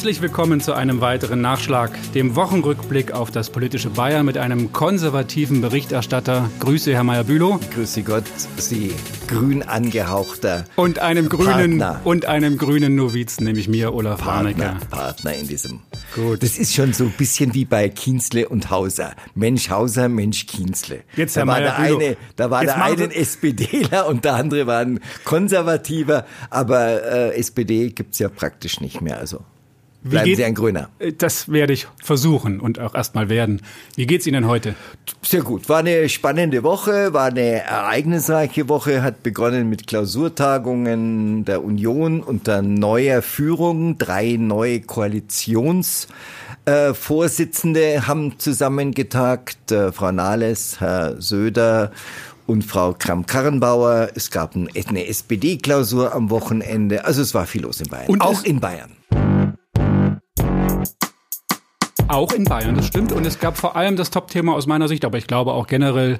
Herzlich willkommen zu einem weiteren Nachschlag, dem Wochenrückblick auf das politische Bayern mit einem konservativen Berichterstatter. Grüße, Herr Meyer-Bülow. Grüße Gott, Sie grün angehauchter und einem grünen Partner. und einem grünen Novizen, nämlich mir, Olaf Partner, Partner in diesem. Gut. Das ist schon so ein bisschen wie bei Kienzle und Hauser. Mensch Hauser, Mensch Kienzle. Jetzt, Herr da war der eine, da war der eine ein SPDler und der andere war ein Konservativer, aber äh, SPD gibt's ja praktisch nicht mehr. Also Bleiben geht, Sie ein Grüner. Das werde ich versuchen und auch erstmal werden. Wie geht's Ihnen heute? Sehr gut. War eine spannende Woche, war eine ereignisreiche Woche, hat begonnen mit Klausurtagungen der Union unter neuer Führung. Drei neue Koalitionsvorsitzende äh, haben zusammengetagt. Äh, Frau Nahles, Herr Söder und Frau Kramp-Karrenbauer. Es gab eine SPD-Klausur am Wochenende. Also es war viel los in Bayern. Und auch in Bayern. Auch in Bayern, das stimmt. Und es gab vor allem das Top-Thema aus meiner Sicht, aber ich glaube auch generell,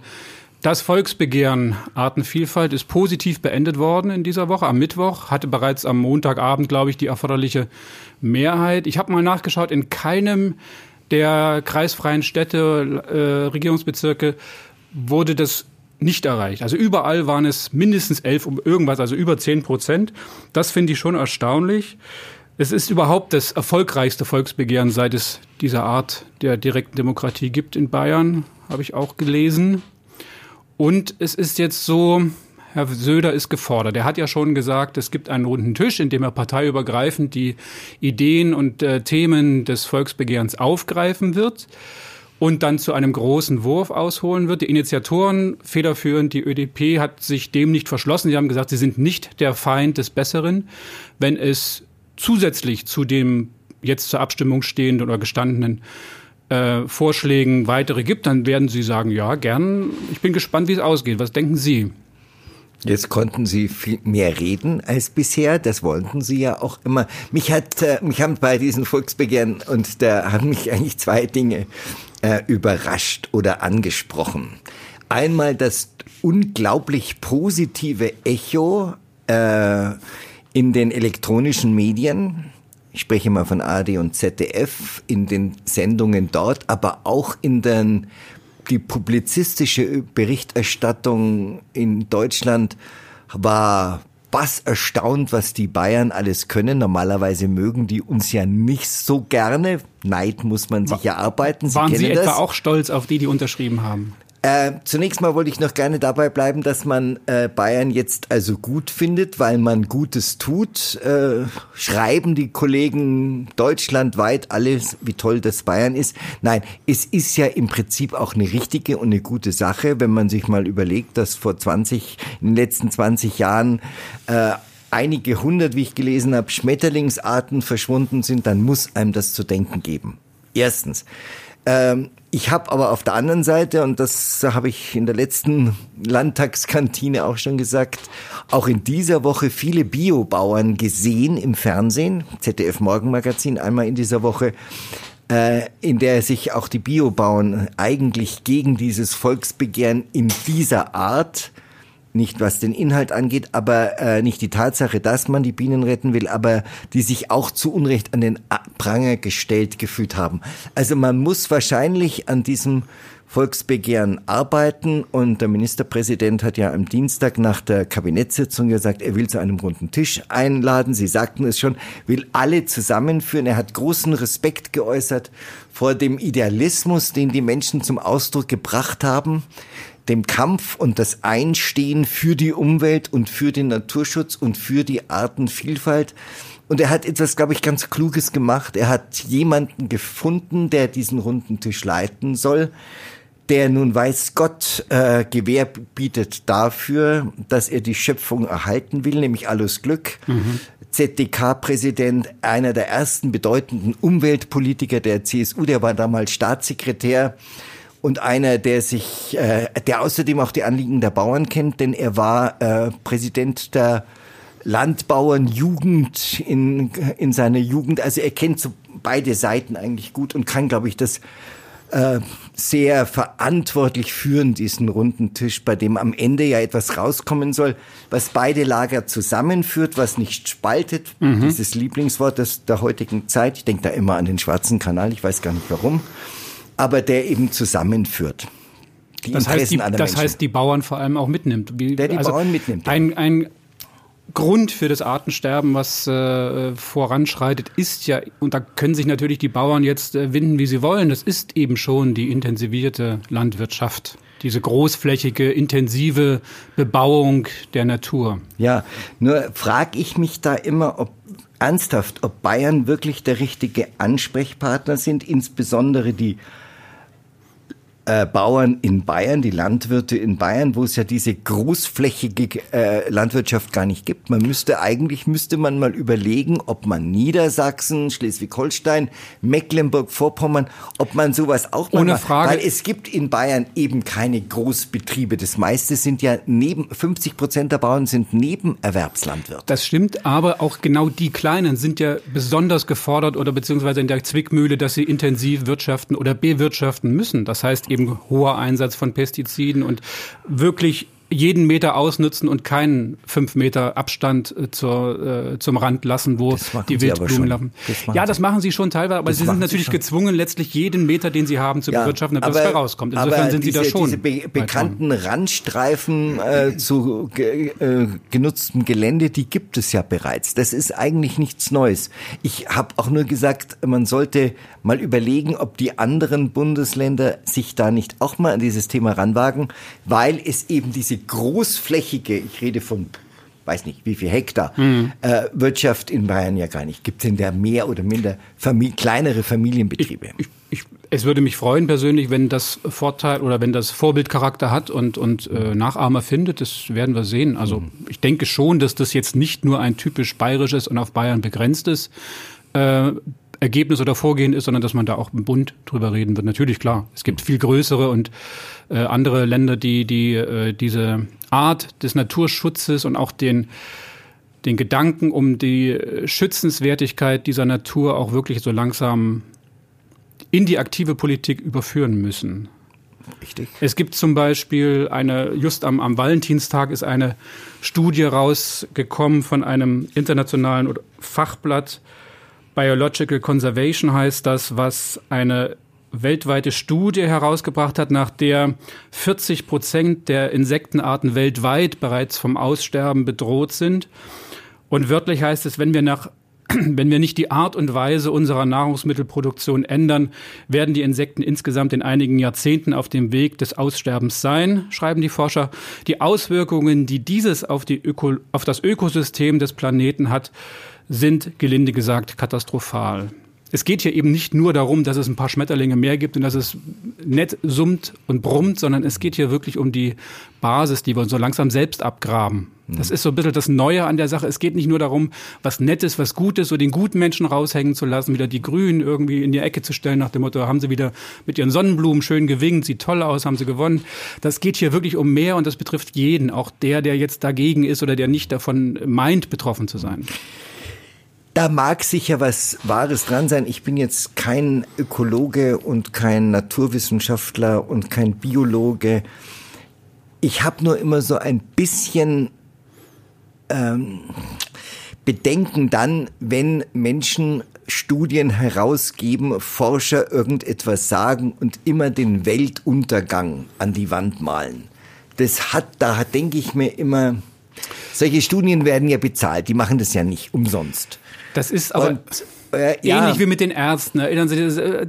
das Volksbegehren Artenvielfalt ist positiv beendet worden in dieser Woche. Am Mittwoch hatte bereits am Montagabend, glaube ich, die erforderliche Mehrheit. Ich habe mal nachgeschaut, in keinem der kreisfreien Städte, äh, Regierungsbezirke wurde das nicht erreicht. Also überall waren es mindestens elf um irgendwas, also über zehn Prozent. Das finde ich schon erstaunlich. Es ist überhaupt das erfolgreichste Volksbegehren, seit es diese Art der direkten Demokratie gibt in Bayern, habe ich auch gelesen. Und es ist jetzt so, Herr Söder ist gefordert. Er hat ja schon gesagt, es gibt einen runden Tisch, in dem er parteiübergreifend die Ideen und äh, Themen des Volksbegehrens aufgreifen wird und dann zu einem großen Wurf ausholen wird. Die Initiatoren federführend, die ÖDP, hat sich dem nicht verschlossen. Sie haben gesagt, sie sind nicht der Feind des Besseren. Wenn es zusätzlich zu dem jetzt zur Abstimmung stehenden oder gestandenen äh, Vorschlägen weitere gibt, dann werden Sie sagen, ja, gern. Ich bin gespannt, wie es ausgeht. Was denken Sie? Jetzt konnten Sie viel mehr reden als bisher. Das wollten Sie ja auch immer. Mich hat, äh, mich haben bei diesen Volksbegehren und da haben mich eigentlich zwei Dinge äh, überrascht oder angesprochen. Einmal das unglaublich positive Echo äh, in den elektronischen Medien, ich spreche mal von ARD und ZDF, in den Sendungen dort, aber auch in den, die publizistische Berichterstattung in Deutschland war was erstaunt, was die Bayern alles können. Normalerweise mögen die uns ja nicht so gerne. Neid muss man sich ja arbeiten. Sie Waren Sie etwa das. auch stolz auf die, die unterschrieben haben? Äh, zunächst mal wollte ich noch gerne dabei bleiben, dass man äh, Bayern jetzt also gut findet, weil man Gutes tut. Äh, schreiben die Kollegen deutschlandweit alles, wie toll das Bayern ist. Nein, es ist ja im Prinzip auch eine richtige und eine gute Sache, wenn man sich mal überlegt, dass vor 20, in den letzten 20 Jahren äh, einige hundert, wie ich gelesen habe, Schmetterlingsarten verschwunden sind, dann muss einem das zu denken geben. Erstens. Ähm, ich habe aber auf der anderen Seite, und das habe ich in der letzten Landtagskantine auch schon gesagt, auch in dieser Woche viele Biobauern gesehen im Fernsehen, ZDF Morgenmagazin einmal in dieser Woche, äh, in der sich auch die Biobauern eigentlich gegen dieses Volksbegehren in dieser Art nicht was den Inhalt angeht, aber äh, nicht die Tatsache, dass man die Bienen retten will, aber die sich auch zu Unrecht an den Pranger gestellt gefühlt haben. Also man muss wahrscheinlich an diesem Volksbegehren arbeiten und der Ministerpräsident hat ja am Dienstag nach der Kabinettssitzung gesagt, er will zu einem runden Tisch einladen. Sie sagten es schon, will alle zusammenführen. Er hat großen Respekt geäußert vor dem Idealismus, den die Menschen zum Ausdruck gebracht haben dem Kampf und das Einstehen für die Umwelt und für den Naturschutz und für die Artenvielfalt. Und er hat etwas, glaube ich, ganz Kluges gemacht. Er hat jemanden gefunden, der diesen runden Tisch leiten soll, der nun weiß Gott äh, Gewähr bietet dafür, dass er die Schöpfung erhalten will, nämlich alles Glück. Mhm. ZDK-Präsident, einer der ersten bedeutenden Umweltpolitiker der CSU, der war damals Staatssekretär und einer, der sich, äh, der außerdem auch die Anliegen der Bauern kennt, denn er war äh, Präsident der Landbauernjugend in, in seiner Jugend. Also er kennt so beide Seiten eigentlich gut und kann, glaube ich, das äh, sehr verantwortlich führen diesen runden Tisch, bei dem am Ende ja etwas rauskommen soll, was beide Lager zusammenführt, was nicht spaltet. Mhm. Dieses Lieblingswort des, der heutigen Zeit. Ich denke da immer an den Schwarzen Kanal, ich weiß gar nicht warum. Aber der eben zusammenführt. Die das, heißt, die, das heißt, die Bauern vor allem auch mitnimmt. Wie, der die also Bauern mitnimmt. Ein, ein Grund für das Artensterben, was äh, voranschreitet, ist ja, und da können sich natürlich die Bauern jetzt äh, winden, wie sie wollen, das ist eben schon die intensivierte Landwirtschaft. Diese großflächige, intensive Bebauung der Natur. Ja, nur frage ich mich da immer, ob ernsthaft, ob Bayern wirklich der richtige Ansprechpartner sind, insbesondere die äh, Bauern in Bayern, die Landwirte in Bayern, wo es ja diese großflächige äh, Landwirtschaft gar nicht gibt. Man müsste eigentlich müsste man mal überlegen, ob man Niedersachsen, Schleswig-Holstein, Mecklenburg-Vorpommern, ob man sowas auch mal Ohne Frage. weil es gibt in Bayern eben keine Großbetriebe. Das meiste sind ja neben 50 Prozent der Bauern sind Nebenerwerbslandwirte. Das stimmt, aber auch genau die kleinen sind ja besonders gefordert oder beziehungsweise in der Zwickmühle, dass sie intensiv wirtschaften oder bewirtschaften müssen. Das heißt eben eben hoher Einsatz von Pestiziden und wirklich jeden Meter ausnutzen und keinen fünf Meter Abstand äh, zur, äh, zum Rand lassen, wo die Wildblumen laufen. ja, das machen sie schon teilweise, aber das sie sind natürlich sie gezwungen, letztlich jeden Meter, den sie haben, zu ja, bewirtschaften, damit es herauskommt. Insofern sind diese, sie da schon. Diese be bekannten Randstreifen äh, zu ge äh, genutztem Gelände, die gibt es ja bereits. Das ist eigentlich nichts Neues. Ich habe auch nur gesagt, man sollte mal überlegen, ob die anderen Bundesländer sich da nicht auch mal an dieses Thema ranwagen, weil es eben diese großflächige, ich rede von weiß nicht, wie viel Hektar mhm. äh, Wirtschaft in Bayern ja gar nicht. Gibt es denn da mehr oder minder Famili kleinere Familienbetriebe? Ich, ich, es würde mich freuen persönlich, wenn das Vorteil oder wenn das Vorbildcharakter hat und, und äh, Nachahmer findet. Das werden wir sehen. Also mhm. ich denke schon, dass das jetzt nicht nur ein typisch bayerisches und auf Bayern begrenztes äh, Ergebnis oder Vorgehen ist, sondern dass man da auch im Bund drüber reden wird. Natürlich klar. Es gibt viel größere und äh, andere Länder, die die äh, diese Art des Naturschutzes und auch den den Gedanken um die Schützenswertigkeit dieser Natur auch wirklich so langsam in die aktive Politik überführen müssen. Richtig. Es gibt zum Beispiel eine, just am, am Valentinstag ist eine Studie rausgekommen von einem internationalen Fachblatt, Biological Conservation heißt das, was eine weltweite Studie herausgebracht hat, nach der 40 Prozent der Insektenarten weltweit bereits vom Aussterben bedroht sind. Und wörtlich heißt es, wenn wir nach wenn wir nicht die Art und Weise unserer Nahrungsmittelproduktion ändern, werden die Insekten insgesamt in einigen Jahrzehnten auf dem Weg des Aussterbens sein, schreiben die Forscher. Die Auswirkungen, die dieses auf, die Öko, auf das Ökosystem des Planeten hat, sind, gelinde gesagt, katastrophal. Es geht hier eben nicht nur darum, dass es ein paar Schmetterlinge mehr gibt und dass es nett summt und brummt, sondern es geht hier wirklich um die Basis, die wir uns so langsam selbst abgraben. Das ist so ein bisschen das Neue an der Sache. Es geht nicht nur darum, was Nettes, was Gutes, so den guten Menschen raushängen zu lassen, wieder die Grünen irgendwie in die Ecke zu stellen, nach dem Motto, haben sie wieder mit ihren Sonnenblumen schön gewinkt, sieht toll aus, haben sie gewonnen. Das geht hier wirklich um mehr und das betrifft jeden, auch der, der jetzt dagegen ist oder der nicht davon meint, betroffen zu sein. Da mag sicher was Wahres dran sein. Ich bin jetzt kein Ökologe und kein Naturwissenschaftler und kein Biologe. Ich habe nur immer so ein bisschen ähm, Bedenken dann, wenn Menschen Studien herausgeben, Forscher irgendetwas sagen und immer den Weltuntergang an die Wand malen. Das hat, da denke ich mir immer, solche Studien werden ja bezahlt, die machen das ja nicht umsonst. Das ist aber und, äh, ähnlich ja. wie mit den Ärzten. Erinnern Sie, äh,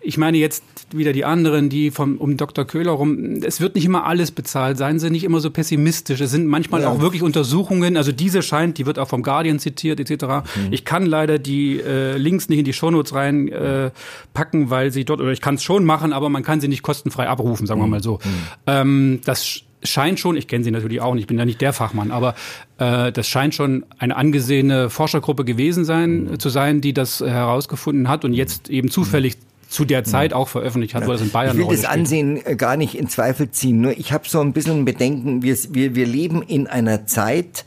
ich meine jetzt wieder die anderen, die vom, um Dr. Köhler rum. Es wird nicht immer alles bezahlt. Seien Sie nicht immer so pessimistisch. Es sind manchmal ja. auch wirklich Untersuchungen. Also diese scheint, die wird auch vom Guardian zitiert etc. Mhm. Ich kann leider die äh, Links nicht in die Shownotes rein äh, packen, weil sie dort oder ich kann es schon machen, aber man kann sie nicht kostenfrei abrufen, sagen wir mhm. mal so. Mhm. Ähm, das scheint schon, ich kenne sie natürlich auch nicht, ich bin ja nicht der Fachmann, aber äh, das scheint schon eine angesehene Forschergruppe gewesen sein, mhm. zu sein, die das äh, herausgefunden hat und jetzt eben zufällig zu der Zeit auch veröffentlicht hat, ja. wo das in Bayern Ich will das Ansehen äh, gar nicht in Zweifel ziehen, nur ich habe so ein bisschen Bedenken, wir, wir, wir leben in einer Zeit,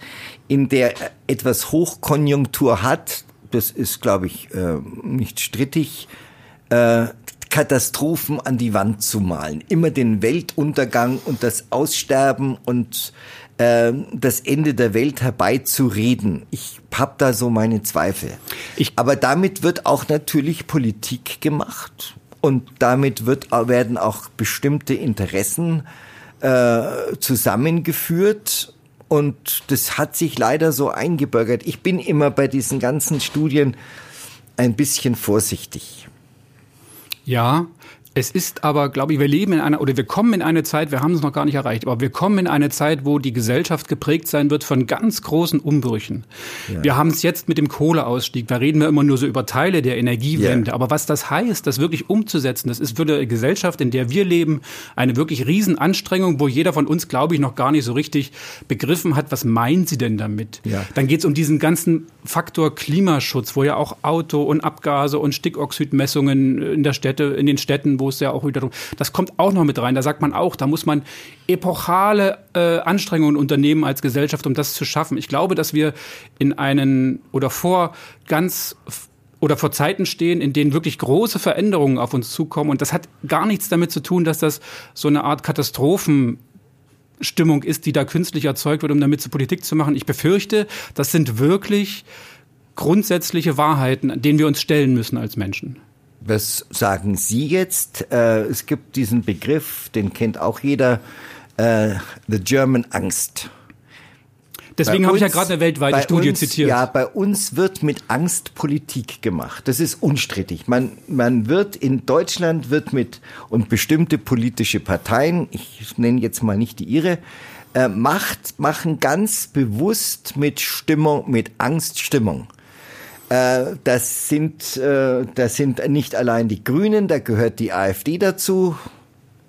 in der etwas Hochkonjunktur hat, das ist, glaube ich, äh, nicht strittig, äh, Katastrophen an die Wand zu malen, immer den Weltuntergang und das Aussterben und äh, das Ende der Welt herbeizureden. Ich habe da so meine Zweifel. Ich Aber damit wird auch natürlich Politik gemacht und damit wird, werden auch bestimmte Interessen äh, zusammengeführt und das hat sich leider so eingebürgert. Ich bin immer bei diesen ganzen Studien ein bisschen vorsichtig. Ja, es ist aber, glaube ich, wir leben in einer, oder wir kommen in eine Zeit, wir haben es noch gar nicht erreicht, aber wir kommen in eine Zeit, wo die Gesellschaft geprägt sein wird von ganz großen Umbrüchen. Ja. Wir haben es jetzt mit dem Kohleausstieg, da reden wir immer nur so über Teile der Energiewende. Ja. Aber was das heißt, das wirklich umzusetzen, das ist für die Gesellschaft, in der wir leben, eine wirklich Riesenanstrengung, wo jeder von uns, glaube ich, noch gar nicht so richtig begriffen hat, was meint sie denn damit? Ja. Dann geht es um diesen ganzen Faktor Klimaschutz, wo ja auch Auto und Abgase und Stickoxidmessungen in der Städte, in den Städten, wo es ja auch wiederum, das kommt auch noch mit rein. Da sagt man auch, da muss man epochale äh, Anstrengungen unternehmen als Gesellschaft, um das zu schaffen. Ich glaube, dass wir in einen oder vor ganz oder vor Zeiten stehen, in denen wirklich große Veränderungen auf uns zukommen. Und das hat gar nichts damit zu tun, dass das so eine Art Katastrophenstimmung ist, die da künstlich erzeugt wird, um damit zu Politik zu machen. Ich befürchte, das sind wirklich grundsätzliche Wahrheiten, denen wir uns stellen müssen als Menschen. Was sagen Sie jetzt? Äh, es gibt diesen Begriff, den kennt auch jeder, äh, The German Angst. Deswegen habe ich ja gerade eine weltweite Studie uns, zitiert. Ja, bei uns wird mit Angst Politik gemacht. Das ist unstrittig. Man, man wird in Deutschland wird mit und bestimmte politische Parteien, ich nenne jetzt mal nicht die ihre, äh, macht, machen ganz bewusst mit Stimmung, mit Angststimmung. Äh, das sind, äh, das sind nicht allein die Grünen, da gehört die AfD dazu.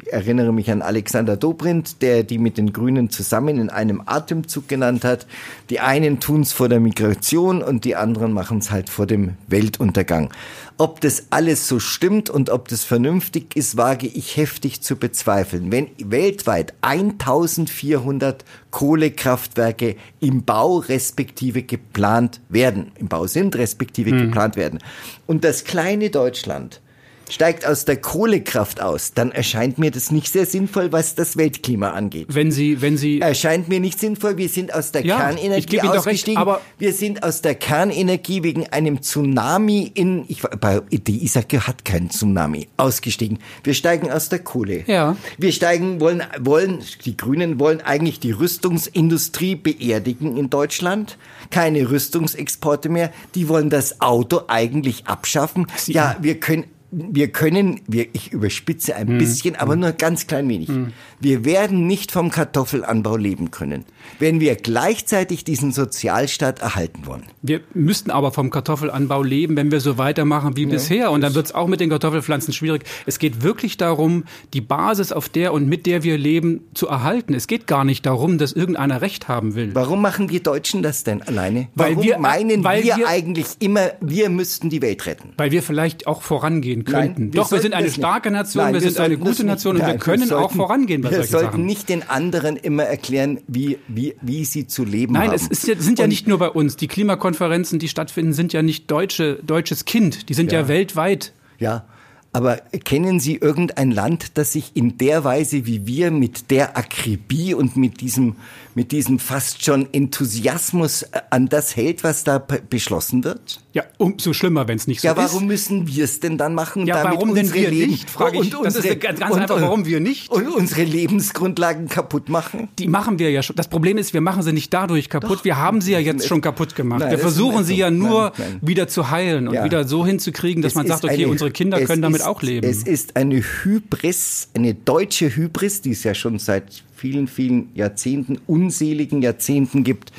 Ich erinnere mich an Alexander Dobrindt, der die mit den Grünen zusammen in einem Atemzug genannt hat. Die einen tun's vor der Migration und die anderen machen's halt vor dem Weltuntergang. Ob das alles so stimmt und ob das vernünftig ist, wage ich heftig zu bezweifeln. Wenn weltweit 1400 Kohlekraftwerke im Bau respektive geplant werden, im Bau sind respektive mhm. geplant werden, und das kleine Deutschland steigt aus der Kohlekraft aus, dann erscheint mir das nicht sehr sinnvoll, was das Weltklima angeht. Wenn Sie, wenn Sie erscheint mir nicht sinnvoll. Wir sind aus der ja, Kernenergie ausgestiegen. Recht, aber wir sind aus der Kernenergie wegen einem Tsunami in, ich, bei, die Isake hat keinen Tsunami ausgestiegen. Wir steigen aus der Kohle. Ja. Wir steigen, wollen, wollen, die Grünen wollen eigentlich die Rüstungsindustrie beerdigen in Deutschland. Keine Rüstungsexporte mehr. Die wollen das Auto eigentlich abschaffen. Sie ja, wir können wir können, wir, ich überspitze ein mhm. bisschen, aber nur ganz klein wenig. Mhm. Wir werden nicht vom Kartoffelanbau leben können, wenn wir gleichzeitig diesen Sozialstaat erhalten wollen. Wir müssten aber vom Kartoffelanbau leben, wenn wir so weitermachen wie ja, bisher. Und dann wird es auch mit den Kartoffelpflanzen schwierig. Es geht wirklich darum, die Basis, auf der und mit der wir leben, zu erhalten. Es geht gar nicht darum, dass irgendeiner Recht haben will. Warum machen wir Deutschen das denn alleine? Weil Warum wir, meinen wir, wir eigentlich immer, wir müssten die Welt retten? Weil wir vielleicht auch vorangehen vorangehen könnten. Nein, wir Doch, wir sind eine starke Nation, Nein, wir, wir sind eine gute Nation und Nein, wir können wir sollten, auch vorangehen bei Wir sollten Sachen. nicht den anderen immer erklären, wie, wie, wie sie zu leben Nein, haben. Nein, es ist, sind ja nicht nur bei uns. Die Klimakonferenzen, die stattfinden, sind ja nicht deutsche, deutsches Kind. Die sind ja, ja weltweit. Ja, aber kennen Sie irgendein Land, das sich in der Weise wie wir mit der Akribie und mit diesem, mit diesem fast schon Enthusiasmus äh, an das hält, was da beschlossen wird? Ja, umso schlimmer, wenn es nicht so ist. Ja, warum müssen wir es denn dann machen? Ja, warum denn wir Leben nicht? Frage ich. Und das unsere, ist ganz, und, einfach, warum wir nicht? Und unsere Lebensgrundlagen kaputt machen? Die machen wir ja schon. Das Problem ist, wir machen sie nicht dadurch kaputt. Doch. Wir haben sie ja jetzt schon kaputt gemacht. Nein, wir versuchen sie ja nur nein, nein. wieder zu heilen und ja. wieder so hinzukriegen, dass es man sagt, okay, unsere Kinder können damit auch leben. Es ist eine Hybris, eine deutsche Hybris, die es ja schon seit vielen, vielen Jahrzehnten, unseligen Jahrzehnten gibt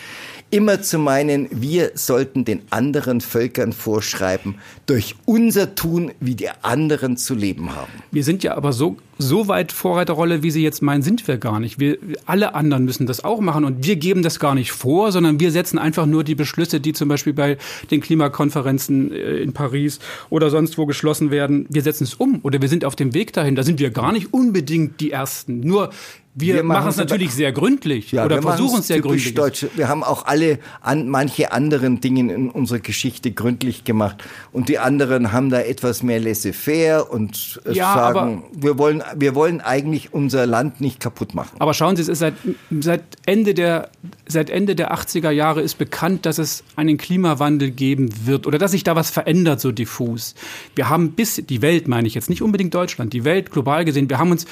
immer zu meinen, wir sollten den anderen Völkern vorschreiben, durch unser Tun, wie die anderen zu leben haben. Wir sind ja aber so so weit Vorreiterrolle, wie Sie jetzt meinen, sind wir gar nicht. Wir, alle anderen müssen das auch machen und wir geben das gar nicht vor, sondern wir setzen einfach nur die Beschlüsse, die zum Beispiel bei den Klimakonferenzen äh, in Paris oder sonst wo geschlossen werden, wir setzen es um oder wir sind auf dem Weg dahin. Da sind wir gar nicht unbedingt die Ersten. Nur wir, wir machen es natürlich sehr gründlich ja, oder versuchen es sehr gründlich. Deutsche. Wir haben auch alle an manche anderen Dinge in unserer Geschichte gründlich gemacht und die anderen haben da etwas mehr laissez-faire und ja, sagen, wir wollen wir wollen eigentlich unser Land nicht kaputt machen. Aber schauen Sie, es ist seit seit Ende der seit Ende der 80er Jahre ist bekannt, dass es einen Klimawandel geben wird oder dass sich da was verändert so diffus. Wir haben bis die Welt meine ich jetzt nicht unbedingt Deutschland, die Welt global gesehen, wir haben uns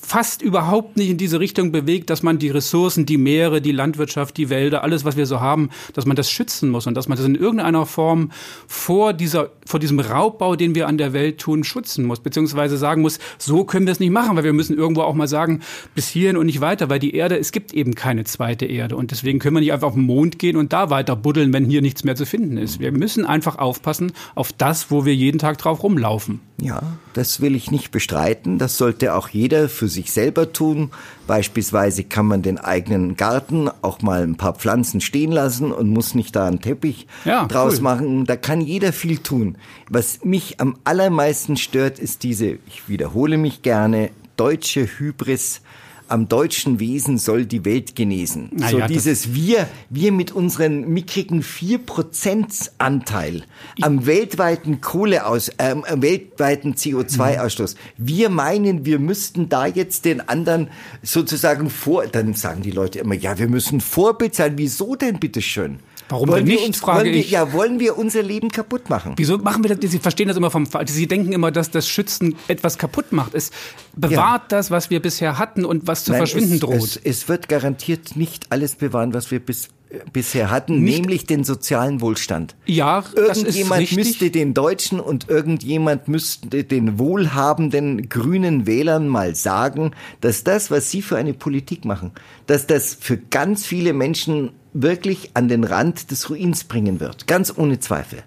fast überhaupt nicht in diese Richtung bewegt, dass man die Ressourcen, die Meere, die Landwirtschaft, die Wälder, alles, was wir so haben, dass man das schützen muss und dass man das in irgendeiner Form vor dieser, vor diesem Raubbau, den wir an der Welt tun, schützen muss, beziehungsweise sagen muss, so können wir es nicht machen, weil wir müssen irgendwo auch mal sagen, bis hierhin und nicht weiter, weil die Erde, es gibt eben keine zweite Erde und deswegen können wir nicht einfach auf den Mond gehen und da weiter buddeln, wenn hier nichts mehr zu finden ist. Wir müssen einfach aufpassen auf das, wo wir jeden Tag drauf rumlaufen. Ja, das will ich nicht bestreiten. Das sollte auch jeder für sich selber tun. Beispielsweise kann man den eigenen Garten auch mal ein paar Pflanzen stehen lassen und muss nicht da einen Teppich ja, draus cool. machen. Da kann jeder viel tun. Was mich am allermeisten stört, ist diese, ich wiederhole mich gerne, deutsche Hybris am deutschen Wesen soll die Welt genesen. Na so ja, dieses wir, wir mit unseren mickrigen 4% Anteil am weltweiten Kohleaus, äh, am weltweiten CO2-Ausstoß. Wir meinen, wir müssten da jetzt den anderen sozusagen vor, dann sagen die Leute immer, ja, wir müssen Vorbild sein. Wieso denn bitteschön? Warum wollen denn nicht, uns, frage wir, ich. Ja, wollen wir unser Leben kaputt machen? Wieso machen wir das? Sie verstehen das immer vom Sie denken immer, dass das Schützen etwas kaputt macht. Es bewahrt ja. das, was wir bisher hatten und was zu Nein, verschwinden es, droht. Es, es, wird garantiert nicht alles bewahren, was wir bis, bisher hatten, nicht, nämlich den sozialen Wohlstand. Ja, irgendjemand müsste den Deutschen und irgendjemand müsste den wohlhabenden grünen Wählern mal sagen, dass das, was sie für eine Politik machen, dass das für ganz viele Menschen wirklich an den Rand des Ruins bringen wird. Ganz ohne Zweifel.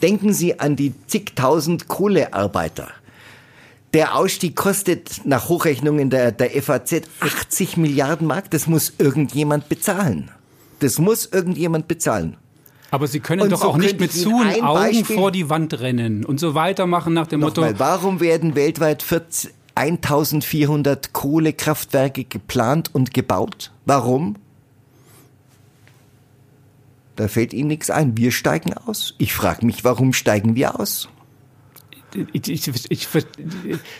Denken Sie an die zigtausend Kohlearbeiter. Der Ausstieg kostet nach Hochrechnungen der, der FAZ 80 Milliarden Mark. Das muss irgendjemand bezahlen. Das muss irgendjemand bezahlen. Aber Sie können und doch so auch nicht mit zu Augen Beispiel vor die Wand rennen und so weitermachen nach dem Motto. Mal, warum werden weltweit 40, 1400 Kohlekraftwerke geplant und gebaut? Warum? Da fällt Ihnen nichts ein. Wir steigen aus. Ich frage mich, warum steigen wir aus? Ich, ich, ich,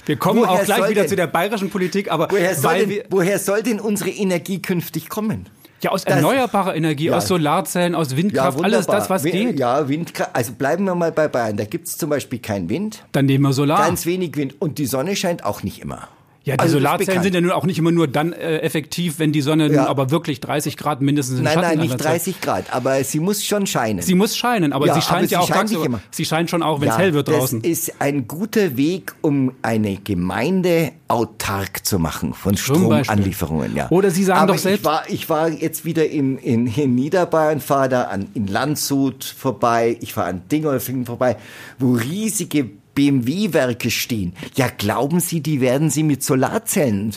wir kommen woher auch gleich wieder denn, zu der bayerischen Politik, aber woher soll, denn, woher soll denn unsere Energie künftig kommen? Ja, aus erneuerbarer Energie, ja. aus Solarzellen, aus Windkraft, ja, alles das, was geht. Ja, Windkraft. Also bleiben wir mal bei Bayern. Da gibt es zum Beispiel keinen Wind. Dann nehmen wir Solar. Ganz wenig Wind. Und die Sonne scheint auch nicht immer. Ja, die also Solarzellen sind ja nun auch nicht immer nur dann äh, effektiv, wenn die Sonne ja. aber wirklich 30 Grad mindestens im nein, Schatten Nein, nicht 30 Grad, aber sie muss schon scheinen. Sie muss scheinen, aber ja, sie scheint ja auch scheint tagsüber. Immer. Sie scheint schon auch, wenn es ja, hell wird draußen. Das ist ein guter Weg, um eine Gemeinde autark zu machen von Stromanlieferungen. Ja. Oder Sie sagen aber doch selbst. Ich war, ich war jetzt wieder in, in, in Niederbayern, fahre da an, in Landshut vorbei, ich fahre an Dingolfingen vorbei, wo riesige BMW-Werke stehen. Ja, glauben Sie, die werden Sie mit Solarzellen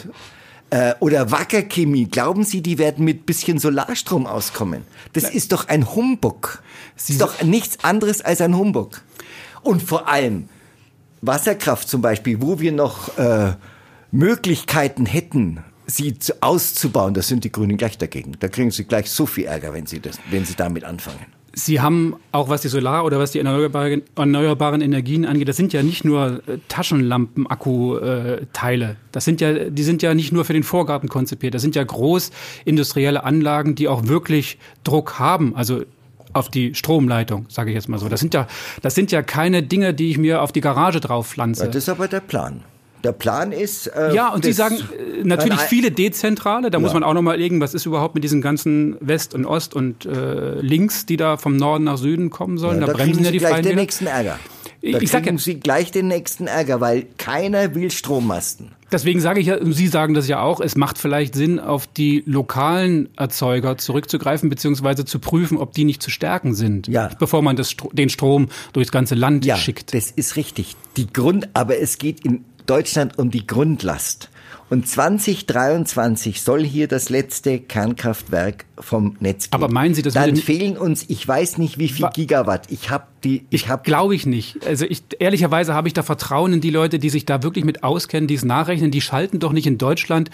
äh, oder Wackerchemie, glauben Sie, die werden mit bisschen Solarstrom auskommen? Das Nein. ist doch ein Humbug. Das ist doch nichts anderes als ein Humbug. Und vor allem Wasserkraft zum Beispiel, wo wir noch äh, Möglichkeiten hätten, sie zu, auszubauen, da sind die Grünen gleich dagegen. Da kriegen sie gleich so viel Ärger, wenn sie, das, wenn sie damit anfangen. Sie haben auch was die Solar- oder was die erneuerbaren, Energien angeht, das sind ja nicht nur äh, Taschenlampen-Akku-Teile. Das sind ja, die sind ja nicht nur für den Vorgarten konzipiert. Das sind ja großindustrielle Anlagen, die auch wirklich Druck haben. Also auf die Stromleitung, sage ich jetzt mal so. Das sind ja, das sind ja keine Dinge, die ich mir auf die Garage drauf pflanze. Das ist aber der Plan. Der Plan ist. Äh, ja, und Sie sagen äh, natürlich viele dezentrale. Da ja. muss man auch noch mal legen, was ist überhaupt mit diesen ganzen West und Ost und äh, Links, die da vom Norden nach Süden kommen sollen. Ja, da, da bremsen ja die gleich den nächsten Ärger. Da ich kriegen Sie gleich den nächsten Ärger, weil keiner will Strommasten. Deswegen sage ich ja, Sie sagen das ja auch, es macht vielleicht Sinn, auf die lokalen Erzeuger zurückzugreifen, beziehungsweise zu prüfen, ob die nicht zu stärken sind, ja. bevor man das, den Strom durchs ganze Land ja, schickt. Das ist richtig. Die Grund, aber es geht in Deutschland um die Grundlast. Und 2023 soll hier das letzte Kernkraftwerk vom Netz gehen. Aber meinen Sie, das Dann fehlen uns, ich weiß nicht wie viel Gigawatt. Ich habe die, ich habe Glaube ich nicht. Also ich ehrlicherweise habe ich da Vertrauen in die Leute, die sich da wirklich mit auskennen, die es nachrechnen. Die schalten doch nicht in Deutschland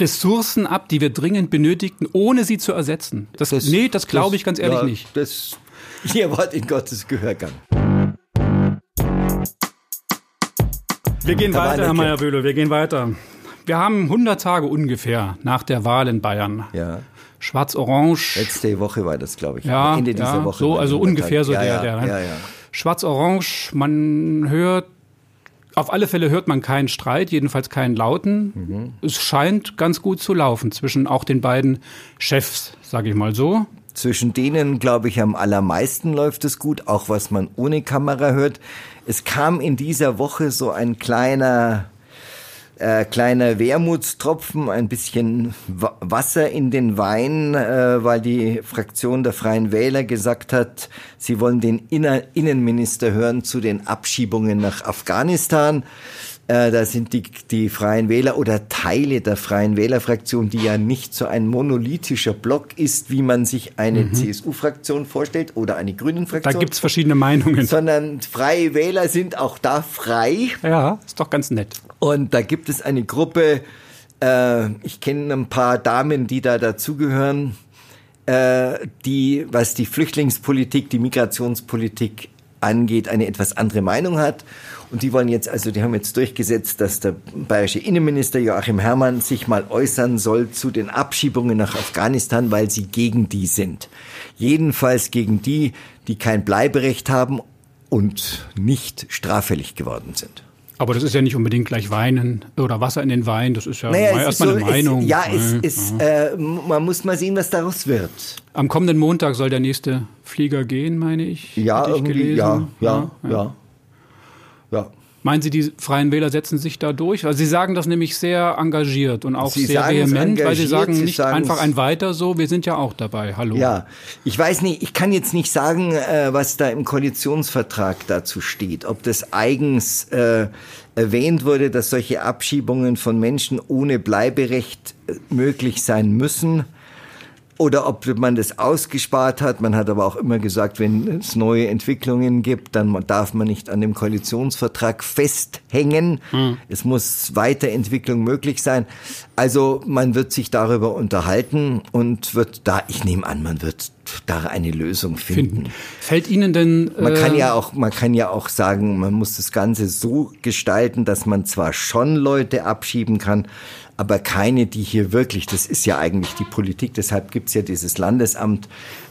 Ressourcen ab, die wir dringend benötigten, ohne sie zu ersetzen. Das, nee, das glaube ich ganz ehrlich ja, nicht. Das, ihr wart in Gottes Gehörgang. Wir gehen weiter, Herr Meyer-Böhle, wir gehen weiter. Wir haben 100 Tage ungefähr nach der Wahl in Bayern. Ja. Schwarz-Orange. Letzte Woche war das, glaube ich. Ja, Ende dieser ja, Woche. so, also ungefähr so ja, der, ja, der. Ja, ja. Schwarz-Orange, man hört, auf alle Fälle hört man keinen Streit, jedenfalls keinen lauten. Mhm. Es scheint ganz gut zu laufen zwischen auch den beiden Chefs, sage ich mal so. Zwischen denen, glaube ich, am allermeisten läuft es gut, auch was man ohne Kamera hört. Es kam in dieser Woche so ein kleiner, äh, kleiner Wermutstropfen, ein bisschen Wa- Wasser in den Wein, äh, weil die Fraktion der Freien Wähler gesagt hat, sie wollen den Inner Innenminister hören zu den Abschiebungen nach Afghanistan. Äh, da sind die, die Freien Wähler oder Teile der Freien Wählerfraktion, die ja nicht so ein monolithischer Block ist, wie man sich eine CSU-Fraktion vorstellt oder eine Da Grünen-Fraktion. gibt's verschiedene Meinungen. sondern Freie Wähler sind auch da frei. Ja, ist doch ganz nett. Und da gibt es eine Gruppe, äh, ich kenne ein paar Damen, die da dazugehören, äh, die, was die Flüchtlingspolitik, die Migrationspolitik angeht, eine etwas andere Meinung hat. Und die wollen jetzt, also die haben jetzt durchgesetzt, dass der bayerische Innenminister Joachim Herrmann sich mal äußern soll zu den Abschiebungen nach Afghanistan, weil sie gegen die sind. Jedenfalls gegen die, die kein Bleiberecht haben und nicht straffällig geworden sind. Aber das ist ja nicht unbedingt gleich Weinen oder Wasser in den Wein. Das ist ja Naja, ist erstmal so, eine Meinung. Es, ja, es, Ja, es, äh, man muss mal sehen, was daraus wird. Am kommenden Montag soll der nächste Flieger gehen, meine ich. Ja, Hatte ich irgendwie, gelesen. ja, ja, ja, ja. Meinen Sie, die Freien Wähler setzen sich da durch? Also Sie sagen das nämlich sehr engagiert und auch Sie sehr vehement, weil Sie sagen Sie nicht sagen einfach ein Weiter so, wir sind ja auch dabei. Hallo. Ja, ich weiß nicht, ich kann jetzt nicht sagen, äh, was da im Koalitionsvertrag dazu steht. Ob das eigens äh, erwähnt wurde, dass solche Abschiebungen von Menschen ohne Bleiberecht äh, möglich sein müssen. Oder ob man das ausgespart hat. Man hat aber auch immer gesagt, wenn es neue Entwicklungen gibt, dann darf man nicht an dem Koalitionsvertrag festhängen. Es muss Weiterentwicklung möglich sein. Also man wird sich darüber unterhalten und wird da, ich nehme an, man wird da eine Lösung finden. Finden. Fällt Ihnen denn. Man äh, kann ja auch, man kann ja auch sagen, man muss das Ganze so gestalten, dass man zwar schon Leute abschieben kann, aber keine, die hier wirklich, das ist ja eigentlich die Politik, deshalb gibt's ja dieses Landesamt,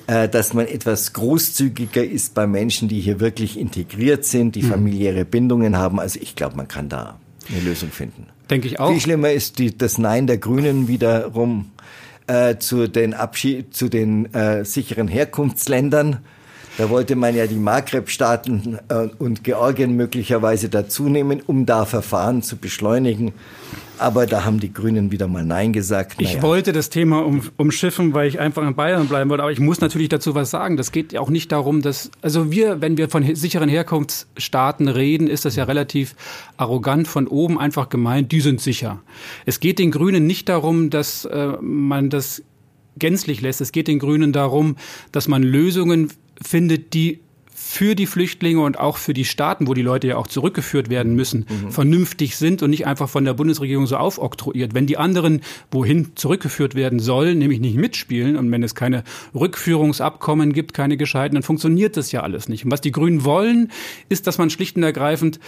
äh, dass man etwas großzügiger ist bei Menschen, die hier wirklich integriert sind, die familiäre Bindungen haben. Also ich glaube, man kann da eine Lösung finden. Denke ich auch. Viel schlimmer ist die, das Nein der Grünen wiederum äh, zu den, Abschied, zu den äh, sicheren Herkunftsländern. Da wollte man ja die Maghreb-Staaten äh, und Georgien möglicherweise dazunehmen, um da Verfahren zu beschleunigen. Aber da haben die Grünen wieder mal Nein gesagt. Ich Naja. wollte das Thema um, umschiffen, weil ich einfach in Bayern bleiben wollte. Aber ich muss natürlich dazu was sagen. Das geht ja auch nicht darum, dass, also wir, wenn wir von he- sicheren Herkunftsstaaten reden, ist das ja relativ arrogant von oben einfach gemeint, die sind sicher. Es geht den Grünen nicht darum, dass äh, man das gänzlich lässt. Es geht den Grünen darum, dass man Lösungen findet, die für die Flüchtlinge und auch für die Staaten, wo die Leute ja auch zurückgeführt werden müssen, vernünftig sind und nicht einfach von der Bundesregierung so aufoktroyiert. Wenn die anderen, wohin zurückgeführt werden sollen, nämlich nicht mitspielen und wenn es keine Rückführungsabkommen gibt, keine gescheiten, dann funktioniert das ja alles nicht. Und was die Grünen wollen, ist, dass man schlicht und ergreifend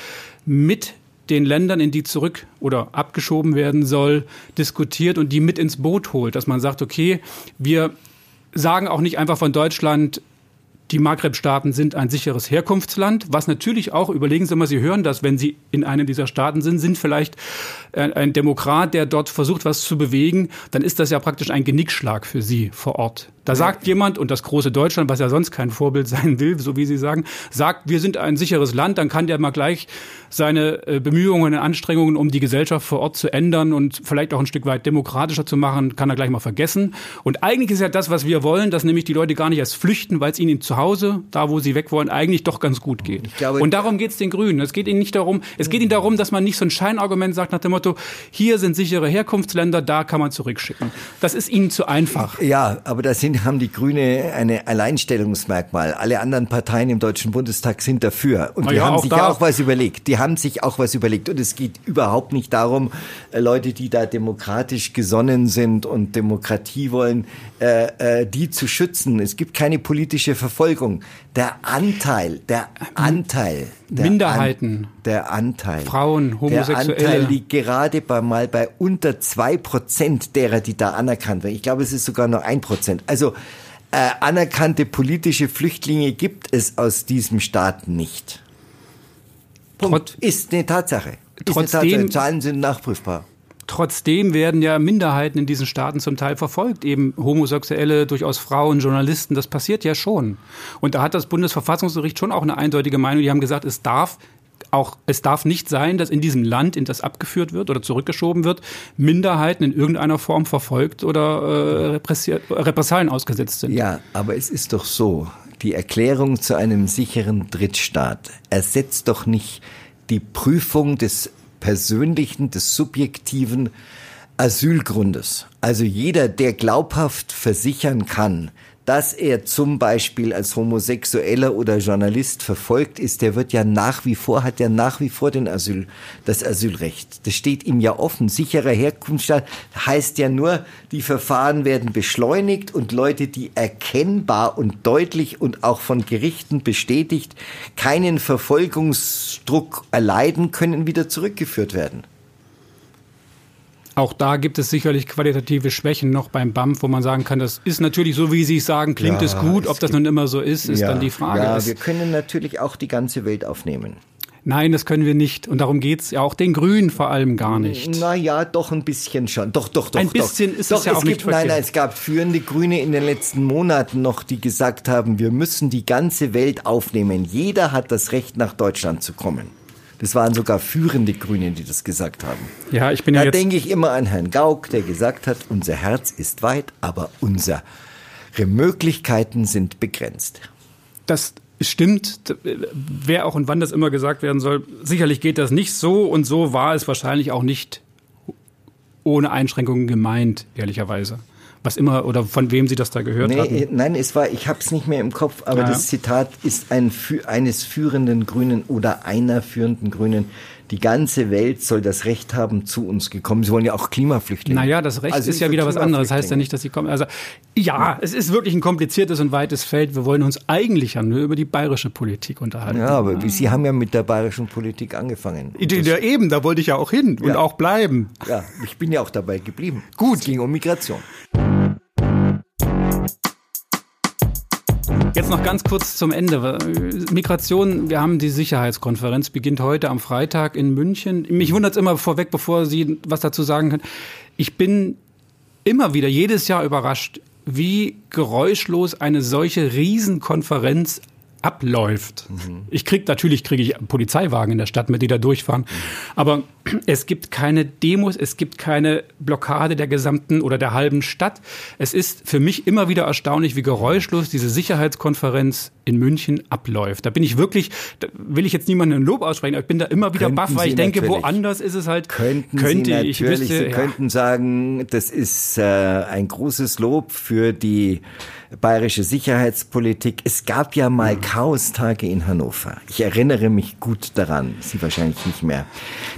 mit den Ländern, in die zurück oder abgeschoben werden soll, diskutiert und die mit ins Boot holt. Dass man sagt, okay, wir sagen auch nicht einfach von Deutschland, die Maghreb-Staaten sind ein sicheres Herkunftsland, was natürlich auch, überlegen Sie mal, Sie hören das, wenn Sie in einem dieser Staaten sind, sind vielleicht ein, ein Demokrat, der dort versucht, was zu bewegen, dann ist das ja praktisch ein Genickschlag für Sie vor Ort. Da sagt jemand, und das große Deutschland, was ja sonst kein Vorbild sein will, so wie Sie sagen, sagt, wir sind ein sicheres Land, dann kann der mal gleich seine äh, Bemühungen und Anstrengungen, um die Gesellschaft vor Ort zu ändern und vielleicht auch ein Stück weit demokratischer zu machen, kann er gleich mal vergessen. Und eigentlich ist ja das, was wir wollen, dass nämlich die Leute gar nicht erst flüchten, weil es ihnen zu Hause, da wo sie weg wollen, eigentlich doch ganz gut geht. Glaube, und darum geht es den Grünen. Es geht ihnen nicht darum, es geht ihnen darum, dass man nicht so ein Scheinargument sagt nach dem Motto, hier sind sichere Herkunftsländer, da kann man zurückschicken. Das ist ihnen zu einfach. Ja, aber da sind, haben die Grüne eine Alleinstellungsmerkmal. Alle anderen Parteien im Deutschen Bundestag sind dafür. Und die ja, haben sich ja auch was überlegt. Die haben sich auch was überlegt. Und es geht überhaupt nicht darum, äh, Leute, die da demokratisch gesonnen sind und Demokratie wollen, äh, äh, die zu schützen. Es gibt keine politische Verfolgung. Der Anteil, der Anteil, der Minderheiten, an, der Anteil, Frauen, Homosexuelle, der Anteil liegt gerade bei mal bei unter zwei Prozent derer, die da anerkannt werden. Ich glaube, es ist sogar nur ein Prozent. Also äh, anerkannte politische Flüchtlinge gibt es aus diesem Staat nicht. Punkt. Trot ist eine Tatsache. Ist trotzdem, eine Tatsache. Zahlen sind nachprüfbar. Trotzdem werden ja Minderheiten in diesen Staaten zum Teil verfolgt, eben Homosexuelle, durchaus Frauen, Journalisten, das passiert ja schon. Und da hat das Bundesverfassungsgericht schon auch eine eindeutige Meinung. Die haben gesagt, es darf auch, es darf nicht sein, dass in diesem Land, in das abgeführt wird oder zurückgeschoben wird, Minderheiten in irgendeiner Form verfolgt oder äh, Repressalien ausgesetzt sind. Ja, aber es ist doch so, die Erklärung zu einem sicheren Drittstaat ersetzt doch nicht die Prüfung des persönlichen, des subjektiven Asylgrundes. Also jeder, der glaubhaft versichern kann, dass er zum Beispiel als Homosexueller oder Journalist verfolgt ist, der wird ja nach wie vor, hat ja nach wie vor den Asyl, das Asylrecht. Das steht ihm ja offen. Sicherer Herkunftsstaat heißt ja nur, die Verfahren werden beschleunigt und Leute, die erkennbar und deutlich und auch von Gerichten bestätigt keinen Verfolgungsdruck erleiden, können wieder zurückgeführt werden. Auch da gibt es sicherlich qualitative Schwächen noch beim BAMF, wo man sagen kann, das ist natürlich so, wie Sie es sagen, klingt ja, es gut. Ob es das nun immer so ist, ist ja, dann die Frage. Ja, wir können natürlich auch die ganze Welt aufnehmen. Nein, das können wir nicht. Und darum geht's ja auch den Grünen vor allem gar nicht. Naja, doch ein bisschen schon. Doch, doch, doch. Ein bisschen doch. ist doch, es ja es auch gibt, nicht Nein, nein, es gab führende Grüne in den letzten Monaten noch, die gesagt haben, wir müssen die ganze Welt aufnehmen. Jeder hat das Recht, nach Deutschland zu kommen. Das waren sogar führende Grüne, die das gesagt haben. Ja, ich bin da ja jetzt denke ich immer an Herrn Gauck, der gesagt hat, unser Herz ist weit, aber unsere Möglichkeiten sind begrenzt. Das stimmt, wer auch und wann das immer gesagt werden soll. Sicherlich geht das nicht so und so war es wahrscheinlich auch nicht ohne Einschränkungen gemeint, ehrlicherweise was immer oder von wem Sie das da gehört nee, hatten? Nein, es war, ich habe es nicht mehr im Kopf, aber ja. das Zitat ist ein, eines führenden Grünen oder einer führenden Grünen. Die ganze Welt soll das Recht haben, zu uns gekommen. Sie wollen ja auch Klimaflüchtlinge. Naja, das Recht also ist ja wieder was anderes. Das heißt ja nicht, dass sie kommen. Also ja, ja, es ist wirklich ein kompliziertes und weites Feld. Wir wollen uns eigentlich ja nur über die bayerische Politik unterhalten. Ja, aber ja. Sie haben ja mit der bayerischen Politik angefangen. Ja, eben, da wollte ich ja auch hin und auch bleiben. Ja, ich bin ja auch dabei geblieben. Gut. Es ging um Migration. Jetzt noch ganz kurz zum Ende. Migration, wir haben die Sicherheitskonferenz, beginnt heute am Freitag in München. Mich wundert es immer vorweg, bevor Sie was dazu sagen können. Ich bin immer wieder, jedes Jahr überrascht, wie geräuschlos eine solche Riesenkonferenz abläuft. Mhm. Ich krieg natürlich kriege ich Polizeiwagen in der Stadt, mit die da durchfahren, mhm. aber es gibt keine Demos, es gibt keine Blockade der gesamten oder der halben Stadt. Es ist für mich immer wieder erstaunlich, wie geräuschlos diese Sicherheitskonferenz in München abläuft. Da bin ich wirklich, da will ich jetzt niemanden ein Lob aussprechen, aber ich bin da immer wieder baff, weil Sie ich denke, woanders ist es halt könnten könnte Sie ich wüsste, Sie ja. könnten sagen, das ist äh, ein großes Lob für die bayerische Sicherheitspolitik. Es gab ja mal Chaostage in Hannover. Ich erinnere mich gut daran, Sie wahrscheinlich nicht mehr.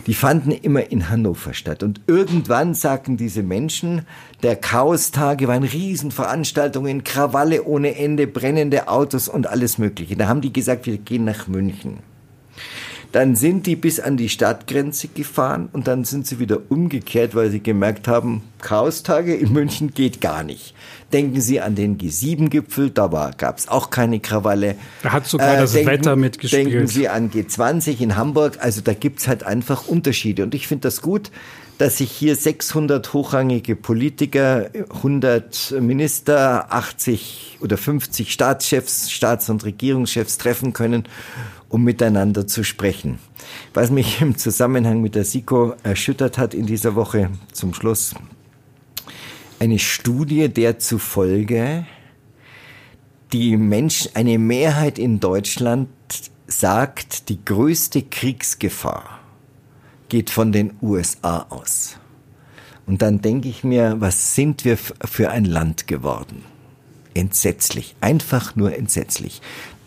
Die fanden immer in Hannover statt. Und irgendwann sagten diese Menschen, der Chaostage waren Riesenveranstaltungen, Krawalle ohne Ende, brennende Autos und alles Mögliche. Da haben die gesagt, wir gehen nach München. Dann sind die bis an die Stadtgrenze gefahren und dann sind sie wieder umgekehrt, weil sie gemerkt haben, Chaostage in München geht gar nicht. Denken Sie an den G7-Gipfel, da gab es auch keine Krawalle. Da hat sogar äh, das denken, Wetter mitgespielt. Denken Sie an G20 in Hamburg, also da gibt's halt einfach Unterschiede. Und ich finde das gut, dass sich hier 600 hochrangige Politiker, 100 Minister, 80 oder 50 Staatschefs, Staats- und Regierungschefs treffen können, um miteinander zu sprechen. Was mich im Zusammenhang mit der SIKO erschüttert hat in dieser Woche zum Schluss, eine Studie, der zufolge die Menschen, eine Mehrheit in Deutschland sagt, die größte Kriegsgefahr geht von den USA aus. Und dann denke ich mir, was sind wir für ein Land geworden? Entsetzlich, einfach nur entsetzlich.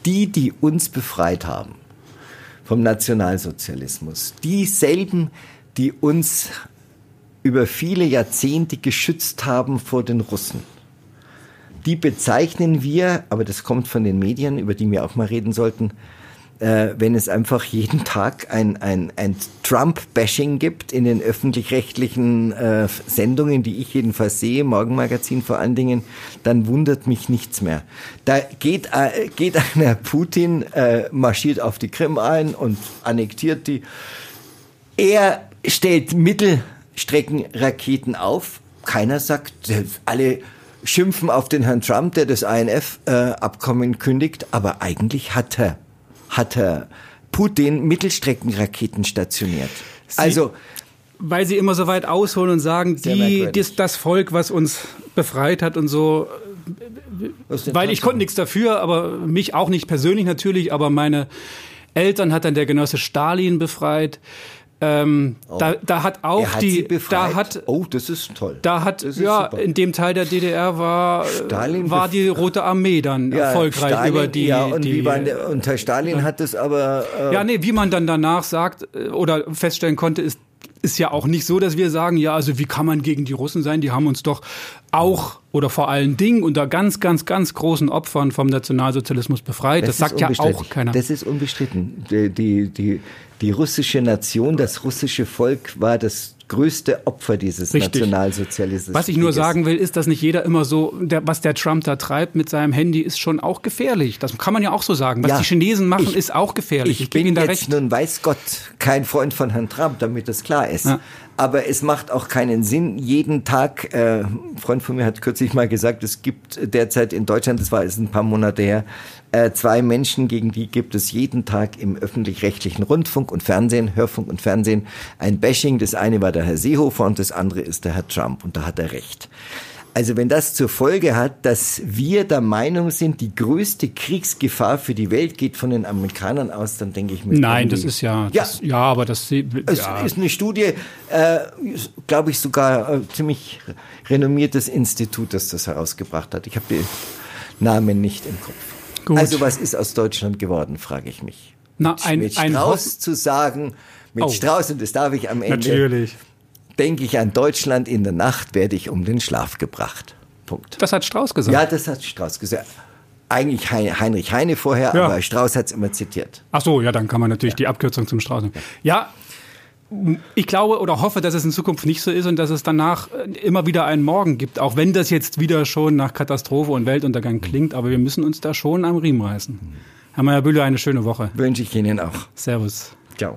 Die, die uns befreit haben vom Nationalsozialismus, dieselben, die uns über viele Jahrzehnte geschützt haben vor den Russen, die bezeichnen wir, aber das kommt von den Medien, über die wir auch mal reden sollten, äh, wenn es einfach jeden Tag ein, ein, ein Trump-Bashing gibt in den öffentlich-rechtlichen äh, Sendungen, die ich jedenfalls sehe, Morgenmagazin vor allen Dingen, dann wundert mich nichts mehr. Da geht, äh, geht einer Putin, äh, marschiert auf die Krim ein und annektiert die. Er stellt Mittelstreckenraketen auf. Keiner sagt, äh, alle schimpfen auf den Herrn Trump, der das INF-Abkommen äh, kündigt, aber eigentlich hat er hat Herr Putin Mittelstreckenraketen stationiert. Sie, also weil sie immer so weit ausholen und sagen, die, das, das Volk, was uns befreit hat und so, weil ich konnte nichts dafür, aber mich auch nicht persönlich natürlich, aber meine Eltern hat dann der Genosse Stalin befreit. Ähm, oh. da, da hat auch hat die, da hat, oh, das ist toll. Da hat, ja, super. in dem Teil der DDR war, Stalin war die Rote Armee dann ja, erfolgreich Stalin, über die, ja, und die, wie man, unter Stalin ja. hat es aber, äh, ja, nee, wie man dann danach sagt, äh, oder feststellen konnte, ist, ist ja auch nicht so, dass wir sagen, ja, also wie kann man gegen die Russen sein? Die haben uns doch auch oder vor allen Dingen unter ganz, ganz, ganz großen Opfern vom Nationalsozialismus befreit. Das, das sagt ja auch keiner. Das ist unbestritten. Die, die, die, die russische Nation, das russische Volk war das größte Opfer dieses Richtig. Nationalsozialismus. Was ich nur sagen will, ist, dass nicht jeder immer so, der, was der Trump da treibt mit seinem Handy, ist schon auch gefährlich. Das kann man ja auch so sagen. Was ja, die Chinesen machen, ich, ist auch gefährlich. Ich, ich bin jetzt recht. nun, weiß Gott, kein Freund von Herrn Trump, damit das klar ist. Ja. Aber es macht auch keinen Sinn, jeden Tag, äh, ein Freund von mir hat kürzlich mal gesagt, es gibt derzeit in Deutschland, das war jetzt ein paar Monate her, äh, zwei Menschen, gegen die gibt es jeden Tag im öffentlich-rechtlichen Rundfunk und Fernsehen, Hörfunk und Fernsehen ein Bashing. Das eine war der Herr Seehofer und das andere ist der Herr Trump. Und da hat er recht. Also wenn das zur Folge hat, dass wir der Meinung sind, die größte Kriegsgefahr für die Welt geht von den Amerikanern aus, dann denke ich mir. Nein, das ist ja, ja, das, ja aber das ja. es ist eine Studie, äh, glaube ich sogar äh, ziemlich renommiertes Institut, das das herausgebracht hat. Ich habe den Namen nicht im Kopf. Gut. Also was ist aus Deutschland geworden, frage ich mich. Na, ein, mit ein Strauß zu sagen, mit oh. Strauß, und das darf ich am Ende. Natürlich. Denke ich an Deutschland in der Nacht, werde ich um den Schlaf gebracht. Punkt. Das hat Strauß gesagt. Ja, das hat Strauß gesagt. Eigentlich Heinrich Heine vorher, ja. aber Strauß hat es immer zitiert. Ach so, ja, dann kann man natürlich ja. die Abkürzung zum Strauß. Ja, ich glaube oder hoffe, dass es in Zukunft nicht so ist und dass es danach äh, immer wieder einen Morgen gibt, auch wenn das jetzt wieder schon nach Katastrophe und Weltuntergang klingt, aber wir müssen uns da schon am Riemen reißen. Herr Meyer-Bühler, eine schöne Woche. Wünsche ich Ihnen auch. Servus. Ciao.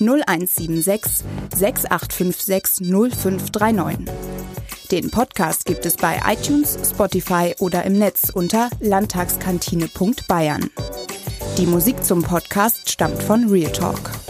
0176 6856 0539. Den Podcast gibt es bei iTunes, Spotify oder im Netz unter landtagskantine.bayern. Die Musik zum Podcast stammt von Real Talk.